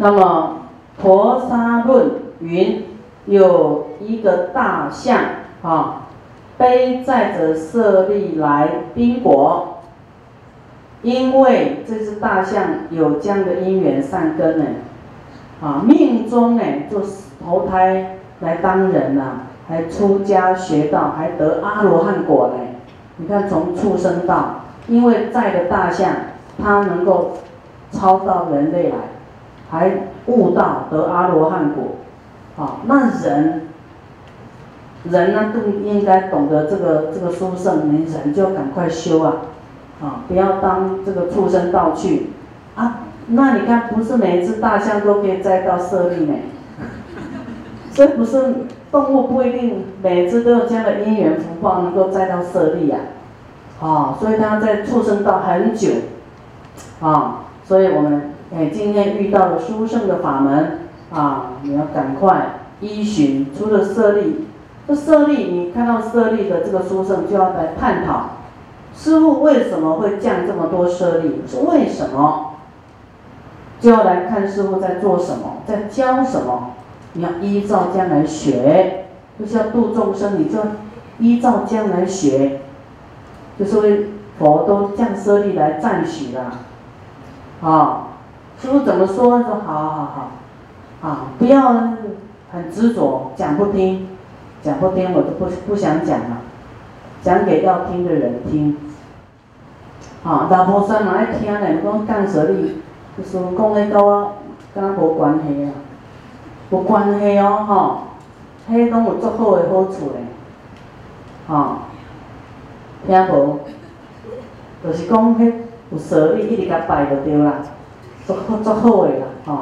那么《婆沙论》云，有一个大象啊，背载着舍利来宾国，因为这只大象有这样的因缘善根呢，啊，命中呢就投胎来当人呐，还出家学道，还得阿罗汉果呢。你看从畜生道，因为载的大象，它能够超到人类来。还悟道得阿罗汉果，啊，那人，人呢更应该懂得这个这个殊胜，你人就赶快修啊，啊，不要当这个畜生道去，啊，那你看不是每一只大象都可以栽到舍利呢，所以不是动物不一定每只都有这样的因缘福报能够栽到舍利呀，啊，所以它在畜生道很久，啊，所以我们。哎，今天遇到了殊胜的法门啊，你要赶快依循。除了舍利，这舍利，你看到舍利的这个殊胜，就要来探讨，师傅为什么会降这么多舍利？是为什么？就要来看师傅在做什么，在教什么。你要依照这样来学，就是要度众生，你就依照这样来学。就是为佛都降舍利来赞许啦，啊。师傅怎么说？说好好好，啊，不要很执着，讲不听，讲不听，我就不不想讲了，讲给要听的人听。啊，大菩萨嘛爱听嘞，讲降舍利，就说讲迄跟我跟无关系啊，无关系哦，吼，迄拢有足好的好处嘞，啊，听无？就是讲迄有舍利，一直甲拜就对啦。足好足好诶啦，吼！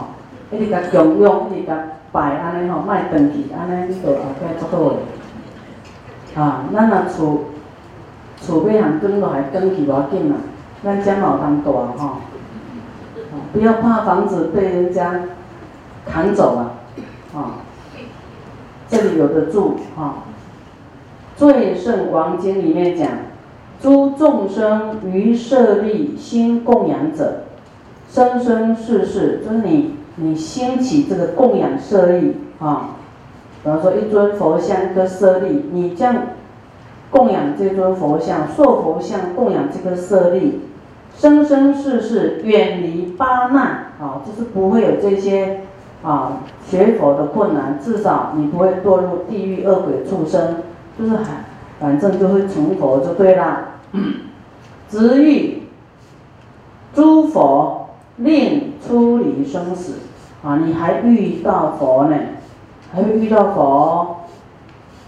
一直甲供养，一直甲拜安尼吼，莫断去，安尼你就后盖足好诶。啊，咱若厝厝要通转落来，转去无要紧啦，咱家嘛有通大吼。不要怕房子被人家扛走啊！啊，这里有的住啊。《最胜王经》里面讲，诸众生于舍利心供养者。生生世世，就是你，你兴起这个供养舍利啊，比方说一尊佛像，一个舍利，你这样供养这尊佛像，塑佛像供养这个舍利，生生世世远离八难啊，就是不会有这些啊学佛的困难，至少你不会堕入地狱恶鬼畜生，就是还反正就会成佛就对了，直欲诸佛。令出离生死啊！你还遇到佛呢？还会遇到佛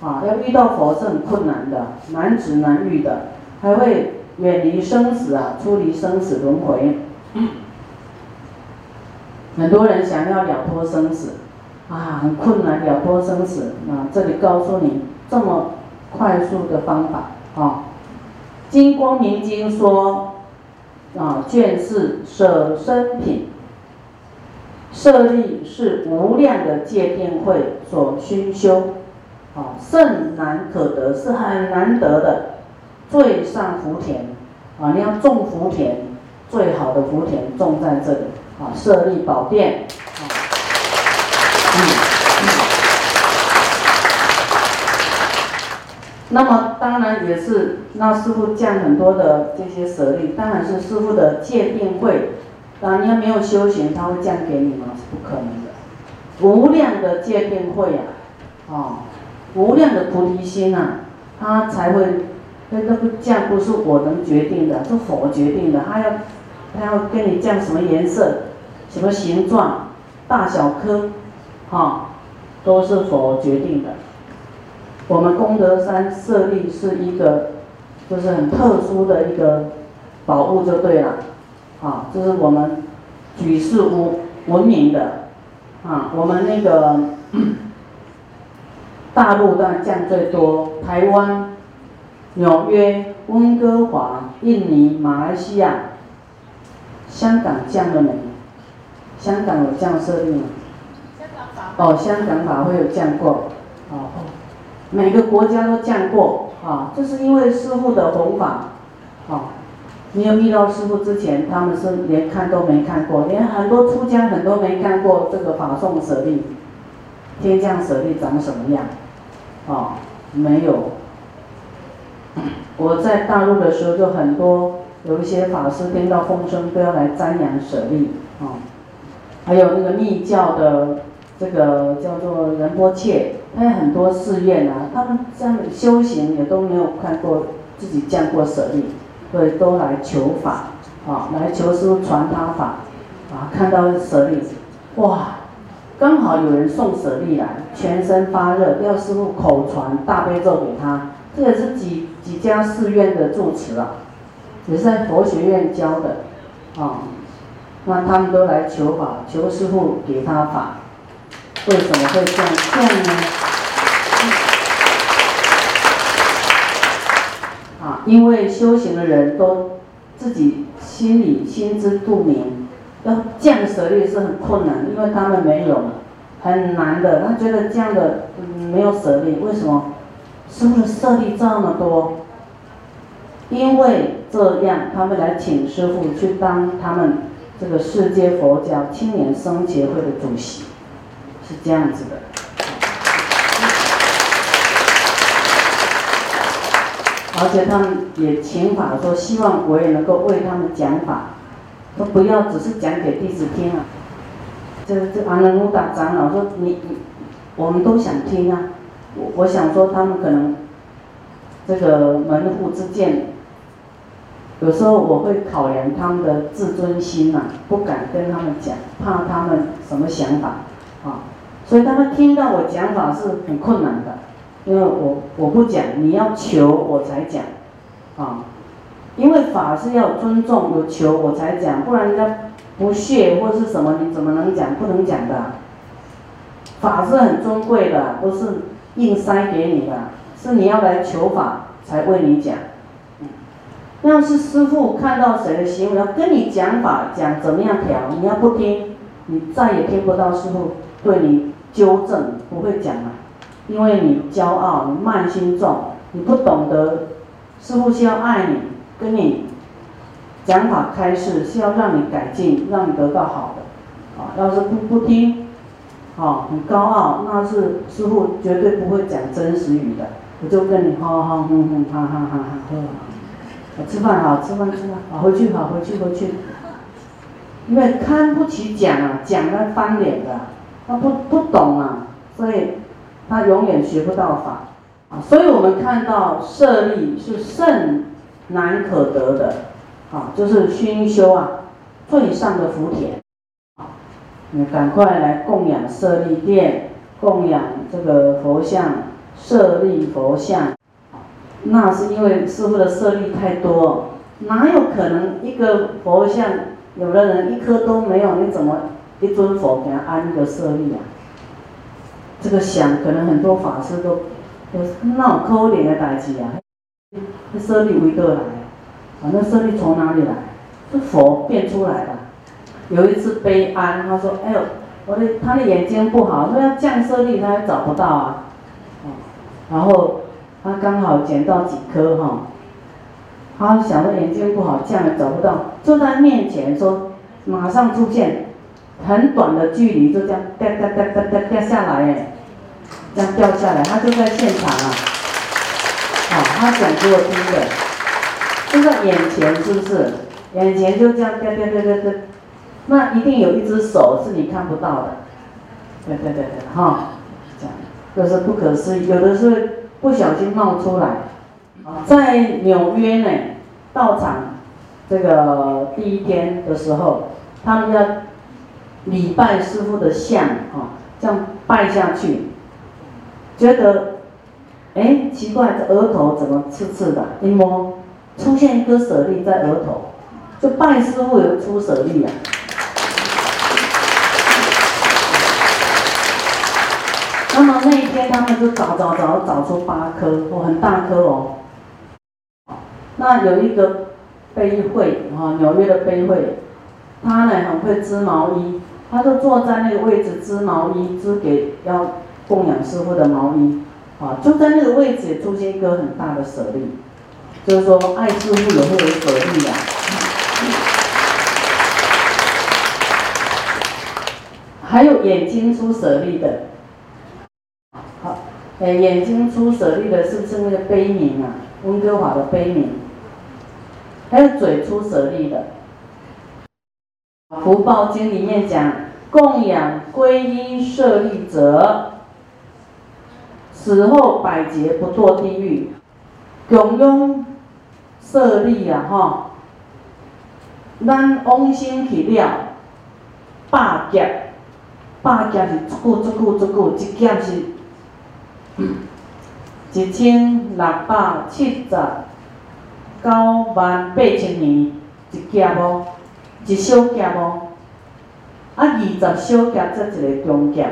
啊？要遇到佛是很困难的，难值难遇的，还会远离生死啊，出离生死轮回。很多人想要了脱生死啊，很困难了脱生死啊！这里告诉你这么快速的方法啊，《金光明经》说。啊，卷是舍身品，舍利是无量的戒定慧所熏修，啊，甚难可得，是很难得的，最上福田，啊，你要种福田，最好的福田种在这里，啊，舍利宝殿，啊。那么当然也是，那师傅降很多的这些舍利，当然是师傅的戒定慧。啊，你要没有修行，他会降给你吗？是不可能的。无量的戒定慧啊，哦，无量的菩提心啊，他才会，那那个降不是我能决定的，是佛决定的。他要，他要跟你降什么颜色，什么形状，大小颗，哈，都是佛决定的。我们功德山设立是一个，就是很特殊的一个宝物，就对了，啊，这是我们举世无闻名的，啊，我们那个大陆当然降最多，台湾、纽约、温哥华、印尼、马来西亚、香港降了没？香港有降设立吗？香港法哦，香港法会有降过，哦。每个国家都降过啊，这是因为师傅的弘法，啊，没有遇到师傅之前，他们是连看都没看过，连很多出家很多没看过这个法送舍利，天降舍利长什么样？哦，没有。我在大陆的时候，就很多有一些法师听到风声都要来瞻仰舍利啊，还有那个密教的这个叫做仁波切，他有很多寺院啊，他们这样修行也都没有看过自己降过舍利，所以都来求法啊，来求师傅传他法啊，看到舍利，哇，刚好有人送舍利来，全身发热，要师傅口传大悲咒给他。这也是几几家寺院的住持啊，也是在佛学院教的，啊，那他们都来求法，求师傅给他法，为什么会这样这样呢？啊，因为修行的人都自己心里心知肚明，要降舍利是很困难，因为他们没有，很难的。他觉得这样的没有舍利，为什么？师傅的舍利这么多，因为这样，他们来请师傅去当他们这个世界佛教青年生协会的主席，是这样子的。而且他们也请法说，希望我也能够为他们讲法，说不要只是讲给弟子听啊。这这阿难乌达长老说，你你，我们都想听啊。我我想说，他们可能这个门户之见，有时候我会考量他们的自尊心呐，不敢跟他们讲，怕他们什么想法，所以他们听到我讲法是很困难的，因为我我不讲，你要求我才讲啊，因为法是要尊重，有求我才讲，不然人家不屑或是什么，你怎么能讲？不能讲的，法是很尊贵的，不是。硬塞给你的，是你要来求法才为你讲。要是师傅看到谁的行为要跟你讲法，讲怎么样调，你要不听，你再也听不到师傅对你纠正，不会讲了，因为你骄傲，你慢心重，你不懂得师傅是要爱你，跟你讲法开示是要让你改进，让你得到好的。啊，要是不不听。啊，很高傲，那是师傅绝对不会讲真实语的。我就跟你哈哈哼哼哈哈哈哈喝，我吃饭好，吃饭吃饭好，回去好，回去回去。因为看不起讲啊，讲了翻脸的，他不不懂啊，所以他永远学不到法啊。所以我们看到舍利是甚难可得的，啊，就是熏修啊最上的福田。你赶快来供养舍利殿，供养这个佛像，舍利佛像。那是因为师傅的舍利太多，哪有可能一个佛像，有的人一颗都没有，你怎么一尊佛给他安一个舍利啊？这个想，可能很多法师都，有那种可怜的代志啊。那舍利为得来？啊，那舍利从哪里来？是佛变出来的。有一次悲哀，他说：“哎呦，我的他的眼睛不好，说要降色力，他也找不到啊。”然后他刚好捡到几颗哈，他想着眼睛不好，降也找不到，就在面前说，马上出现，很短的距离就这样掉掉掉掉掉掉下来哎，这样掉下来，他就在现场啊，好，他讲给我听的，就在眼前是不是？眼前就这样掉掉掉掉掉。那一定有一只手是你看不到的，对对对对，哈，这样，这是不可思议。有的是不小心冒出来，在纽约呢，到场这个第一天的时候，他们要礼拜师傅的像，哦，这样拜下去，觉得，哎，奇怪，这额头怎么刺刺的？一摸，出现一颗舍利在额头，就拜师傅有出舍利啊。那么那一天，他们就找找找，找出八颗，哦，很大颗哦。那有一个碑会，哈，纽约的碑会，他呢很会织毛衣，他就坐在那个位置织毛衣，织给要供养师傅的毛衣，啊，就在那个位置出现一个很大的舍利，就是说爱师傅也会有舍利、啊。还有眼睛出舍利的，好，哎，眼睛出舍利的是不是那个悲悯啊？温哥华的悲悯，还有嘴出舍利的。福报经里面讲，供养皈依舍利者，死后百劫不堕地狱。供养舍利啊，哈，咱往生去了，百劫，百劫是一久一久一久，一劫是 一千六百七十九万八千年，一劫哦？一小劫无？啊，二十小劫则一个中劫，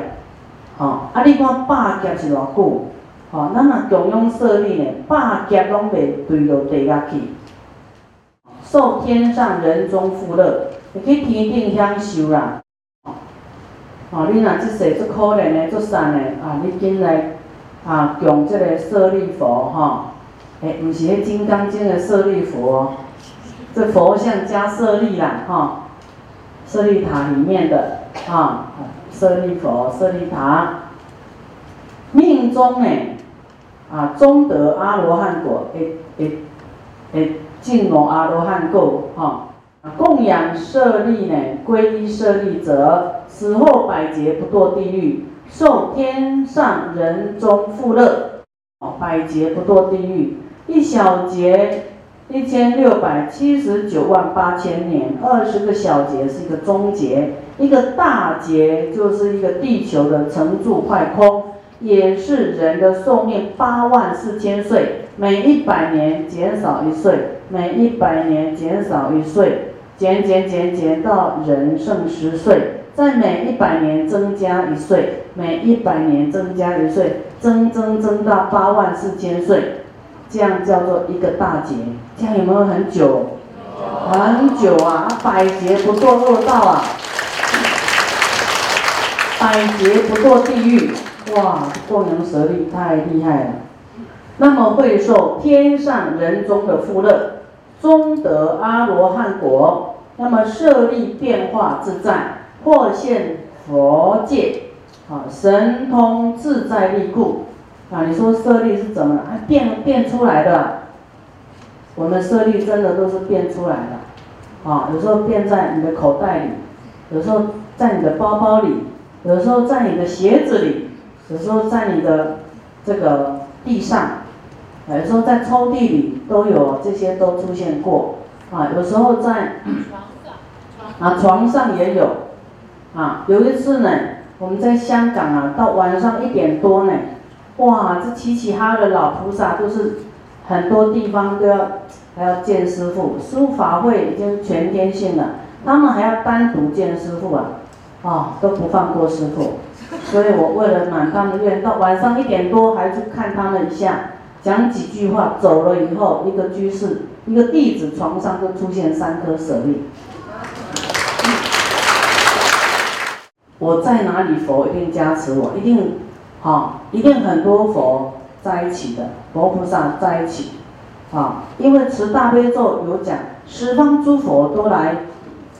吼！啊，你看百劫是偌久？吼，咱若供养舍利呢，百劫拢袂对到地下去，受天上人中富乐，会去天顶享受啦。吼，你若即世足可怜的、足善的，啊，你紧来啊供即个舍利佛，吼！诶，毋是迄《金刚经》的舍利佛。这佛像加舍利啦，哈，舍利塔里面的啊，舍利佛、舍利塔，命中呢，啊，中得阿罗汉果，诶诶诶，进入阿罗汉果，哈，供养舍利呢，皈依舍利者，死后百劫不堕地狱，受天上人中富乐，哦百劫不堕地狱，一小劫。一千六百七十九万八千年，二十个小节是一个中节，一个大节就是一个地球的成住坏空，也是人的寿命八万四千岁，每一百年减少一岁，每一百年减少一岁，减减减减到人剩十岁，在每一百年增加一岁，每一百年增加一岁，增增增到八万四千岁。这样叫做一个大劫，这样有没有很久？很久啊！百劫不堕恶道啊，百劫不堕地狱。哇，供养舍利太厉害了。那么会受天上人中的富乐，终得阿罗汉果。那么舍利变化自在，或现佛界，啊，神通自在力故。啊，你说舍利是怎么？还变变出来的？我们舍利真的都是变出来的，啊，有时候变在你的口袋里，有时候在你的包包里，有时候在你的鞋子里，有时候在你的这个地上，有时候在抽屉里都有，这些都出现过，啊，有时候在啊床上也有，啊，有一次呢，我们在香港啊，到晚上一点多呢。哇，这齐齐哈的老菩萨都是很多地方都要还要见师傅，师傅法会已经全天性了，他们还要单独见师傅啊，啊都不放过师傅，所以我为了满他们愿，到晚上一点多还去看他们一下，讲几句话，走了以后，一个居士一个弟子床上就出现三颗舍利，我在哪里佛一定加持我，一定。啊，一定很多佛在一起的，佛菩萨在一起，啊，因为持大悲咒有讲，十方诸佛都来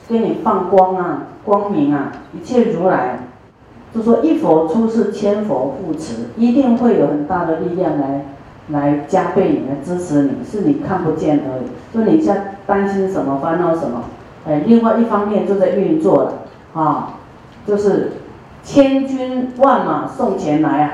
给你放光啊，光明啊，一切如来，就说一佛出世，千佛护持，一定会有很大的力量来来加倍你来支持你，是你看不见而已，就你在担心什么，烦恼什么，哎，另外一方面就在运作了，啊，就是。千军万马送钱来啊！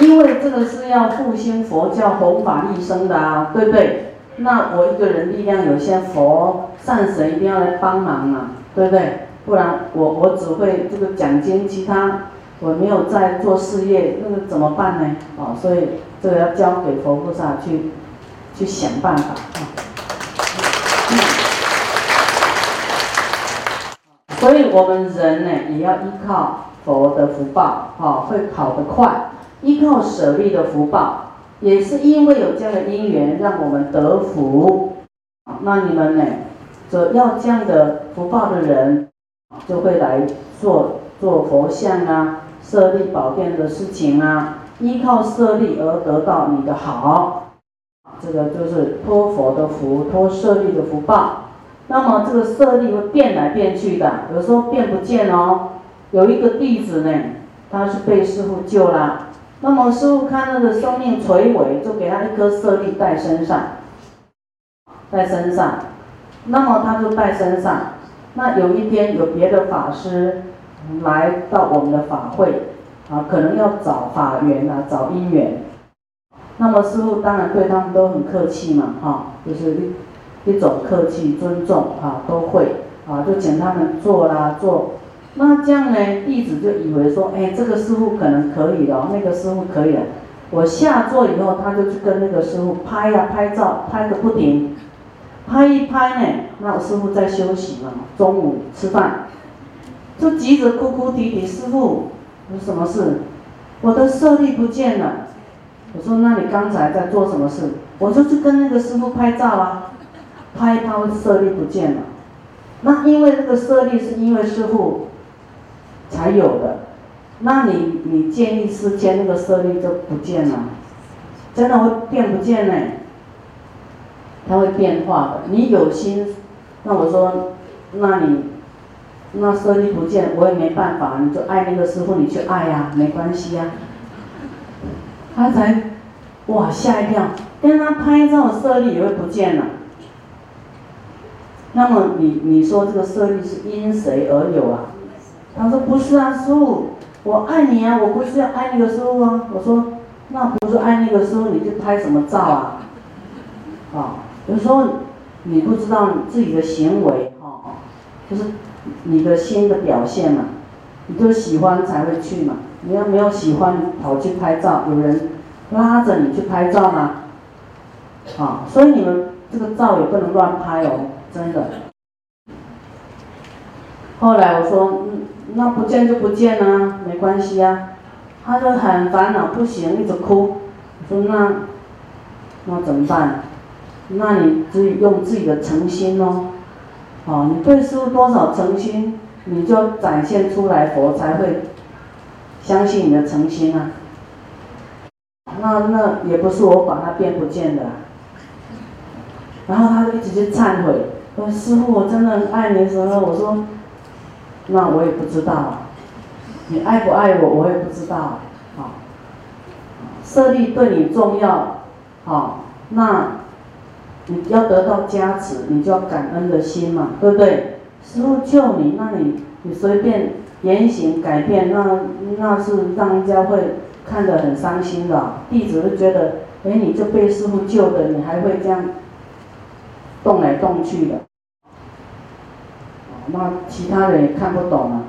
因为这个是要复兴佛教、弘法利生的啊，对不对？那我一个人力量有限，佛善神一定要来帮忙啊，对不对？不然我我只会这个奖金，其他我没有在做事业，那个怎么办呢？哦，所以这个要交给佛菩萨去去想办法啊。所以我们人呢，也要依靠佛的福报，哈，会考得快；依靠舍利的福报，也是因为有这样的因缘，让我们得福。那你们呢，这要这样的福报的人，就会来做做佛像啊、舍利宝殿的事情啊，依靠舍利而得到你的好。这个就是托佛的福，托舍利的福报。那么这个舍利会变来变去的，有时候变不见哦。有一个弟子呢，他是被师傅救了，那么师傅看他的生命垂危，就给他一颗舍利带身上，带身上，那么他就带身上。那有一天有别的法师来到我们的法会，啊，可能要找法缘啊，找因缘。那么师傅当然对他们都很客气嘛，哈，就是一种客气尊重啊，都会啊，就请他们坐啦坐。那这样呢，弟子就以为说，哎，这个师傅可能可以了，那个师傅可以了。我下座以后，他就去跟那个师傅拍呀拍照，拍个不停。拍一拍呢，那我师傅在休息嘛，中午吃饭，就急着哭哭啼啼，师傅有什么事？我的舍利不见了。我说，那你刚才在做什么事？我就去跟那个师傅拍照啊，拍一拍舍利不见了。那因为这个色力是因为师傅才有的，那你你建议世间那个色力就不见了，真的会变不见呢？它会变化的。你有心，那我说，那你那色力不见，我也没办法，你就爱那个师傅，你去爱呀，没关系呀。他才哇吓一跳，跟他拍照色力也会不见了。那么你你说这个舍利是因谁而有啊？他说不是啊，师傅，我爱你啊，我不是要爱那个师傅啊。我说那不是爱那个师傅，你就拍什么照啊？啊，有时候你不知道自己的行为哈，就是你的心的表现嘛，你就喜欢才会去嘛。你要没有喜欢跑去拍照，有人拉着你去拍照吗？啊，所以你们这个照也不能乱拍哦，真的。后来我说，那不见就不见啊，没关系啊。他就很烦恼，不行，一直哭。我说那那怎么办？那你自己用自己的诚心哦，哦，你对师傅多少诚心，你就展现出来，佛才会。相信你的诚心啊，那那也不是我把它变不见的，然后他就一直去忏悔，说师傅我真的爱你什么？我说，那我也不知道，你爱不爱我我也不知道啊，好，舍利对你重要，好，那你要得到加持，你就要感恩的心嘛，对不对？师傅救你，那你你随便。言行改变，那那是让人家会看得很伤心的。弟子会觉得，哎，你就被师傅救的，你还会这样动来动去的。那其他人也看不懂啊。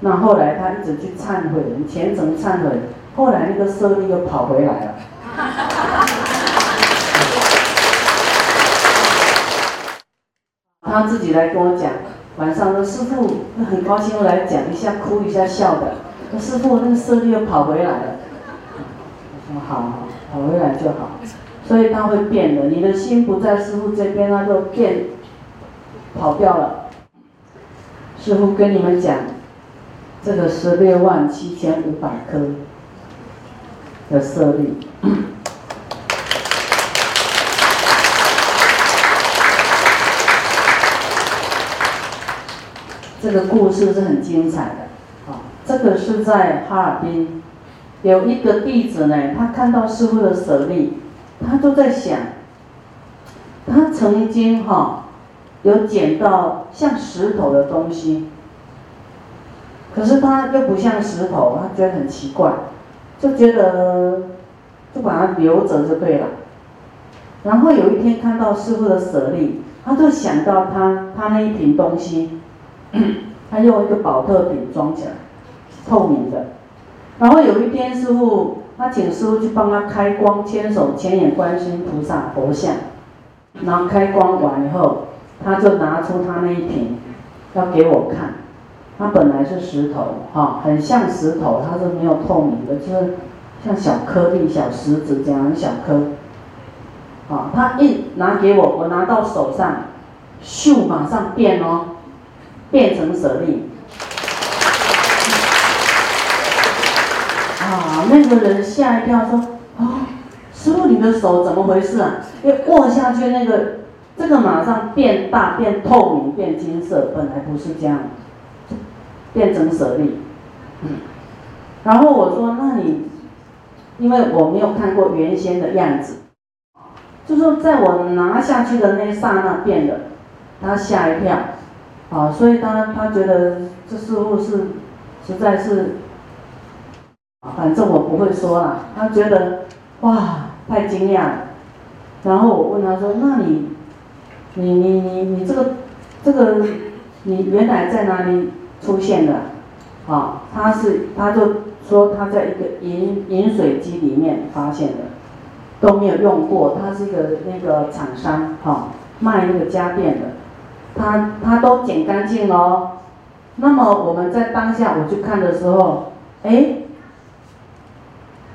那后来他一直去忏悔，虔诚忏悔，后来那个舍利又跑回来了。他自己来跟我讲。晚上说师傅很高兴来讲一下，哭一下笑的。说师傅那个舍利又跑回来了。我说好，跑回来就好。所以他会变的，你的心不在师傅这边，他就变，跑掉了。师傅跟你们讲，这个十六万七千五百颗的舍利。这个故事是很精彩的，啊，这个是在哈尔滨，有一个弟子呢，他看到师傅的舍利，他就在想，他曾经哈有捡到像石头的东西，可是他又不像石头，他觉得很奇怪，就觉得就把它留着就对了。然后有一天看到师傅的舍利，他就想到他他那一瓶东西。他用一个宝特瓶装起来，透明的。然后有一天，师傅他请师傅去帮他开光，牵手千眼观音菩萨佛像。然后开光完以后，他就拿出他那一瓶，要给我看。它本来是石头，哈，很像石头，它是没有透明的，就是像小颗粒、小石子这样小颗。啊，他一拿给我，我拿到手上，咻，马上变哦。变成舍利，那个人吓一跳，说：“啊，师傅，你的手怎么回事啊？因为握下去，那个这个马上变大、变透明、变金色，本来不是这样，变成舍利。嗯然后我说，那你，因为我没有看过原先的样子，就说在我拿下去的那刹那变的，他吓一跳，啊，所以他他觉得这似乎是，实在是，反正我不会说了，他觉得哇太惊讶了，然后我问他说，那你，你你你你这个这个你原来在哪里出现的？啊，他是他就。说他在一个饮饮水机里面发现的，都没有用过。他是一个那个厂商，哈，卖那个家电的，他他都捡干净了。那么我们在当下我去看的时候，哎，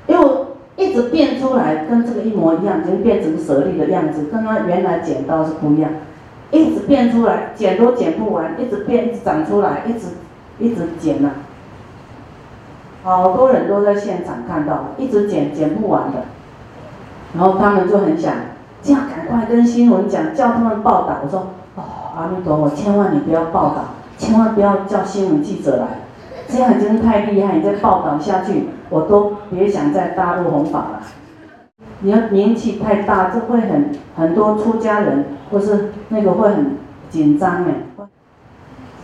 又一直变出来，跟这个一模一样，已经变成舍利的样子，跟他原来剪刀是不一样，一直变出来，剪都剪不完，一直变，长出来，一直一直剪呐。好多人都在现场看到，一直剪剪不完的，然后他们就很想，这样赶快跟新闻讲，叫他们报道。我说，哦，阿弥陀佛，千万你不要报道，千万不要叫新闻记者来，这样真的太厉害，你再报道下去，我都别想在大陆弘法了。你要名气太大，这会很很多出家人或是那个会很紧张哎，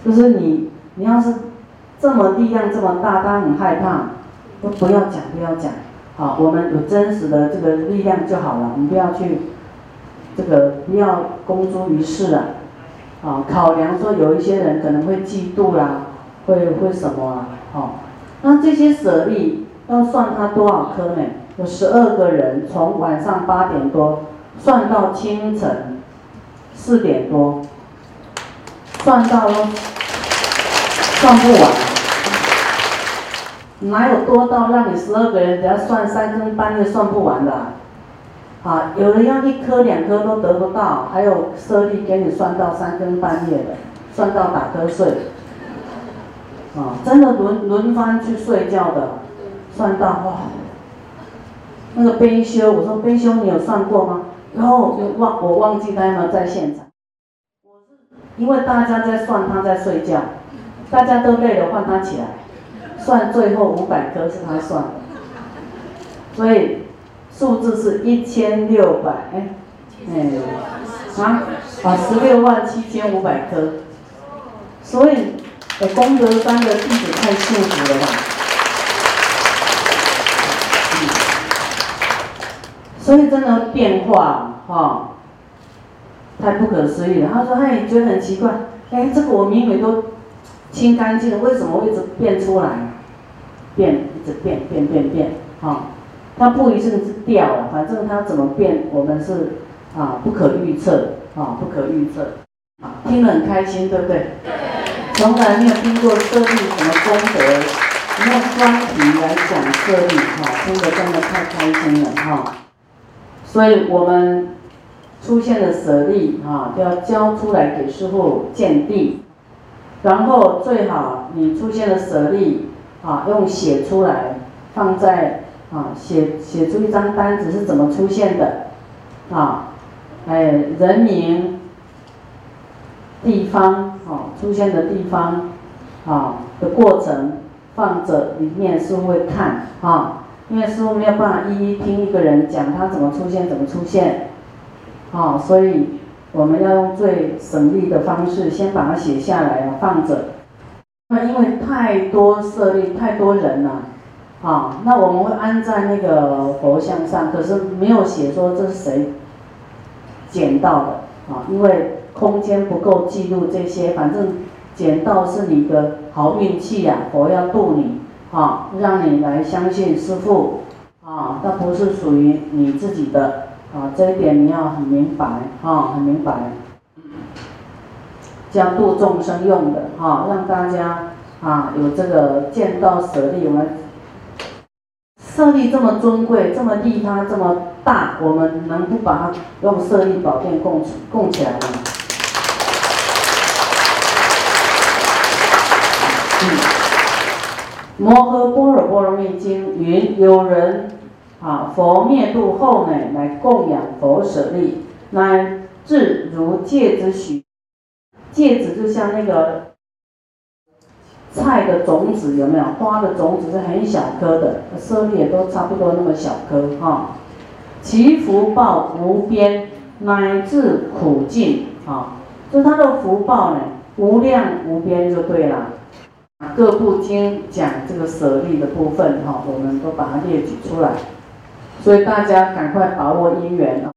就是你你要是。这么力量这么大，他很害怕，都不要讲，不要讲，好，我们有真实的这个力量就好了，我们不要去，这个不要公诸于世了，啊，考量说有一些人可能会嫉妒啦，会会什么啊，好，那这些舍利要算他多少颗呢？有十二个人，从晚上八点多算到清晨四点多，算到算不完。哪有多到让你十二个人只要算三更半夜算不完的？啊，有人要一颗两颗都得不到，还有舍利给你算到三更半夜的，算到打瞌睡。啊，真的轮轮番去睡觉的，算到哇。那个悲修，我说悲修你有算过吗？然后就忘我忘记他有没有在现场。我是因为大家在算，他在睡觉，大家都累了，换他起来。算最后五百颗是他算的，所以数字是一千六百哎，哎，啊啊十六万七千五百颗，所以功德山的弟子太幸福了吧？所以真的变化哈，太不可思议了。他说他也觉得很奇怪，哎，这个我明明都清干净了，为什么会一直变出来？变，一直变，变变变，哈，它不一定是掉了，反正它怎么变，我们是啊不可预测，啊不可预测，啊听了很开心，对不对？从来没有听过设立什么功德，用专题来讲设立，哈，听得真的太开心了，哈。所以我们出现的舍利，啊，要交出来给师傅鉴定，然后最好你出现的舍利。啊，用写出来，放在啊，写写出一张单子是怎么出现的，啊，哎，人名、地方，啊，出现的地方，啊的过程放着，里面师傅会看，啊，因为师傅没有办法一一听一个人讲他怎么出现，怎么出现，啊，所以我们要用最省力的方式，先把它写下来啊，放着。那因为太多舍利，太多人了，啊，那我们会安在那个佛像上，可是没有写说这是谁捡到的，啊，因为空间不够记录这些，反正捡到是你的好运气呀，佛要渡你，啊，让你来相信师父，啊，那不是属于你自己的，啊，这一点你要很明白，啊，很明白。嗯将度众生用的哈，让大家啊有这个见到舍利，我们舍利这么尊贵，这么利他这么大，我们能不把它用舍利宝殿供供起来吗？嗯摩诃般若波罗蜜经云：有人啊，佛灭度后呢，来供养佛舍利，乃至如芥子许，芥子就像那个菜的种子，有没有？花的种子是很小颗的，舍利也都差不多那么小颗哈。其福报无边，乃至苦尽啊！就他的福报呢，无量无边就对了。各部经讲这个舍利的部分哈，我们都把它列举出来，所以大家赶快把握因缘啊